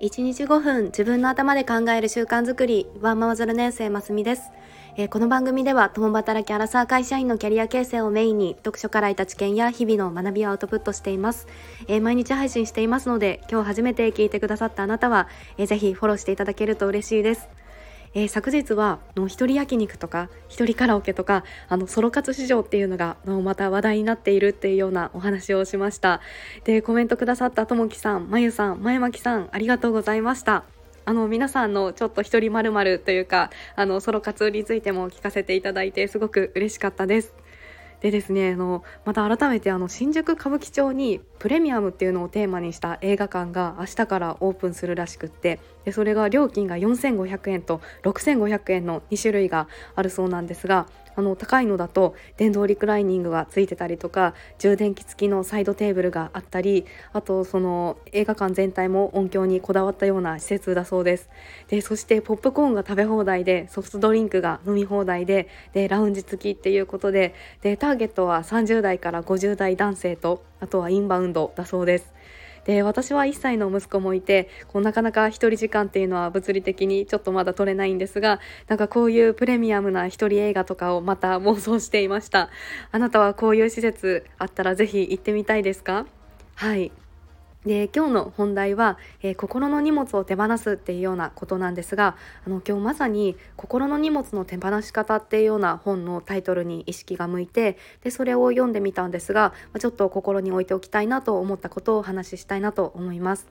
1日5分自分の頭で考える習慣づくりワンママズル年生ますみです、えー、この番組では共働きアラサー会社員のキャリア形成をメインに読書から得た知見や日々の学びをアウトプットしています、えー、毎日配信していますので今日初めて聞いてくださったあなたは、えー、ぜひフォローしていただけると嬉しいです。えー、昨日はの一人焼肉とか一人カラオケとかあのソロ活市場っていうのがのまた話題になっているっていうようなお話をしました。でコメントくださったともきさんまゆさんまゆまきさんありがとうございました。あの皆さんのちょっと一人まるまるというかあのソロ活についても聞かせていただいてすごく嬉しかったです。でですねあのまた改めてあの新宿歌舞伎町にプレミアムっていうのをテーマにした映画館が明日からオープンするらしくってでそれが料金が4500円と6500円の2種類があるそうなんですがあの高いのだと電動リクライニングがついてたりとか充電器付きのサイドテーブルがあったりあとその映画館全体も音響にこだわったような施設だそうです。でそしてポップコーンが食べ放題でソフトドリンクが飲み放題ででラウンジ付きっていうことででターゲットは30代から50代男性とあとはインバウンドだそうです。で私は1歳の息子もいてこうなかなか1人時間っていうのは物理的にちょっとまだ取れないんですがなんかこういうプレミアムな1人映画とかをまた妄想していました。あなたはこういう施設あったら是非行ってみたいですか？はい。で今日の本題は、えー、心の荷物を手放すっていうようなことなんですがあの今日まさに「心の荷物の手放し方」っていうような本のタイトルに意識が向いてでそれを読んでみたんですがちょっと心に置いておきたいなと思ったことをお話ししたいなと思います。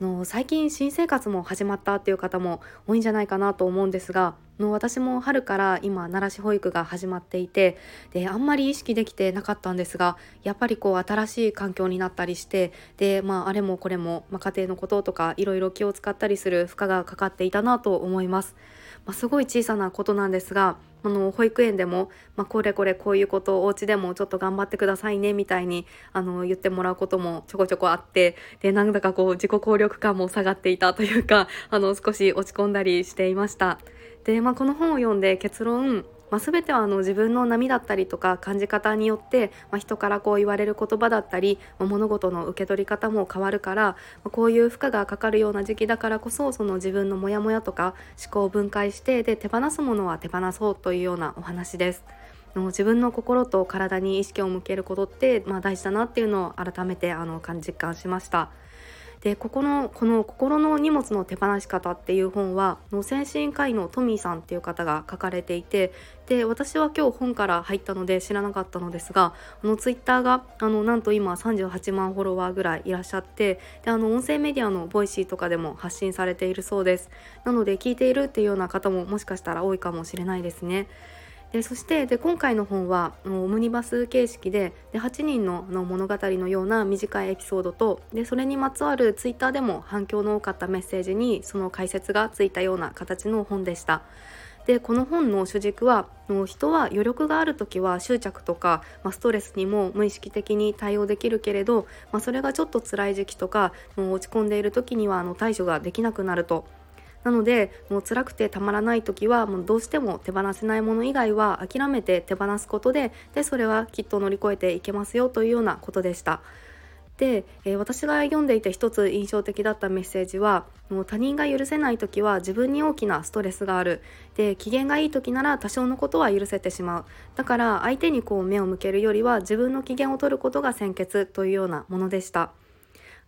の最近新生活も始まったっていう方も多いんじゃないかなと思うんですがの私も春から今奈良市保育が始まっていてであんまり意識できてなかったんですがやっぱりこう新しい環境になったりしてで、まあ、あれもこれも、まあ、家庭のこととかいろいろ気を使ったりする負荷がかかっていたなと思います。まあ、すごい小さなことなんですがあの保育園でも、まあ、これこれこういうことをお家でもちょっと頑張ってくださいねみたいにあの言ってもらうこともちょこちょこあってでなんだかこう自己効力感も下がっていたというかあの少し落ち込んだりしていました。で、まあ、この本を読んで結論まあ、全てはあの自分の波だったりとか感じ方によって、まあ、人からこう言われる言葉だったり、まあ、物事の受け取り方も変わるから、まあ、こういう負荷がかかるような時期だからこそその自分のモヤモヤとか思考を分解してで手放すものは手放そうというようなお話です。自分の心と体に意識を向けることって、まあ、大事だなっていうのを改めてあの実感しました。でここのこの「心の荷物の手放し方」っていう本はの精神科医のトミーさんっていう方が書かれていてで私は今日本から入ったので知らなかったのですがあのツイッターがあのなんと今38万フォロワーぐらいいらっしゃってであの音声メディアの Voicy とかでも発信されているそうですなので聞いているっていうような方ももしかしたら多いかもしれないですね。でそしてで今回の本はオムニバス形式でで8人のの物語のような短いエピソードとでそれにまつわるツイッターでも反響の多かったメッセージにその解説がついたような形の本でした。でこの本の主軸は人は余力がある時は執着とか、まあ、ストレスにも無意識的に対応できるけれど、まあ、それがちょっと辛い時期とか落ち込んでいる時にはあの対処ができなくなるとなのでもう辛くてたまらない時はもうどうしても手放せないもの以外は諦めて手放すことででそれはきっと乗り越えていけますよというようなことでした。で、えー、私が読んでいて一つ印象的だったメッセージはもう他人が許せない時は自分に大きなストレスがあるで機嫌がいい時なら多少のことは許せてしまうだから相手にこう目を向けるよりは自分の機嫌を取ることが先決というようなものでした。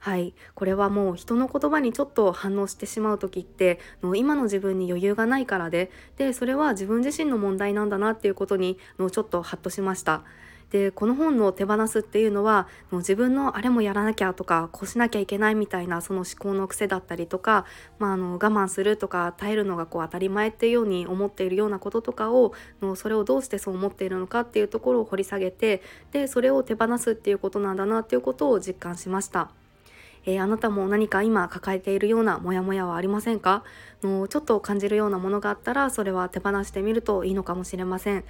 はいこれはもう人の言葉にちょっと反応してしまう時っての今の自分に余裕がないからででそれは自分自身の問題なんだなっていうことにのちょっとハッとしました。でこの本の手放すっていうのはもう自分のあれもやらなきゃとかこうしなきゃいけないみたいなその思考の癖だったりとか、まあ、あの我慢するとか耐えるのがこう当たり前っていうように思っているようなこととかをのそれをどうしてそう思っているのかっていうところを掘り下げてでそれを手放すっていうことなんだなっていうことを実感しました。えー、あなたも何か今抱えているようなモヤモヤはありませんか？のちょっと感じるようなものがあったらそれは手放してみるといいのかもしれません。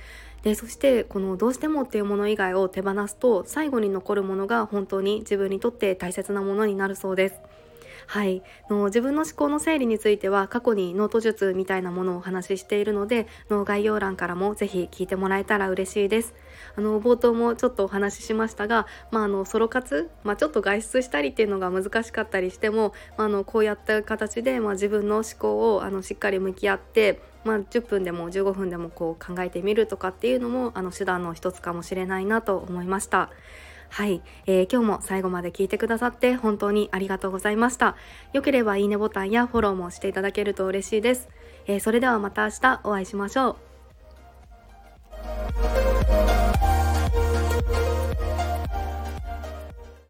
でそしてこのどうしてもっていうもの以外を手放すと最後に残るものが本当に自分にとって大切なものになるそうです。はいの自分の思考の整理については過去にノート術みたいなものをお話ししているのでの概要欄からもぜひ聞いてもらえたら嬉しいですあの冒頭もちょっとお話ししましたが、まあ、あのソロ活、まあ、ちょっと外出したりっていうのが難しかったりしても、まあ、あのこうやった形で、まあ、自分の思考をあのしっかり向き合ってまあ、10分でも15分でもこう考えてみるとかっていうのもあの手段の一つかもしれないなと思いました。はい、えー、今日も最後まで聞いてくださって本当にありがとうございました。良ければいいねボタンやフォローもしていただけると嬉しいです。えー、それではまた明日お会いしましょう。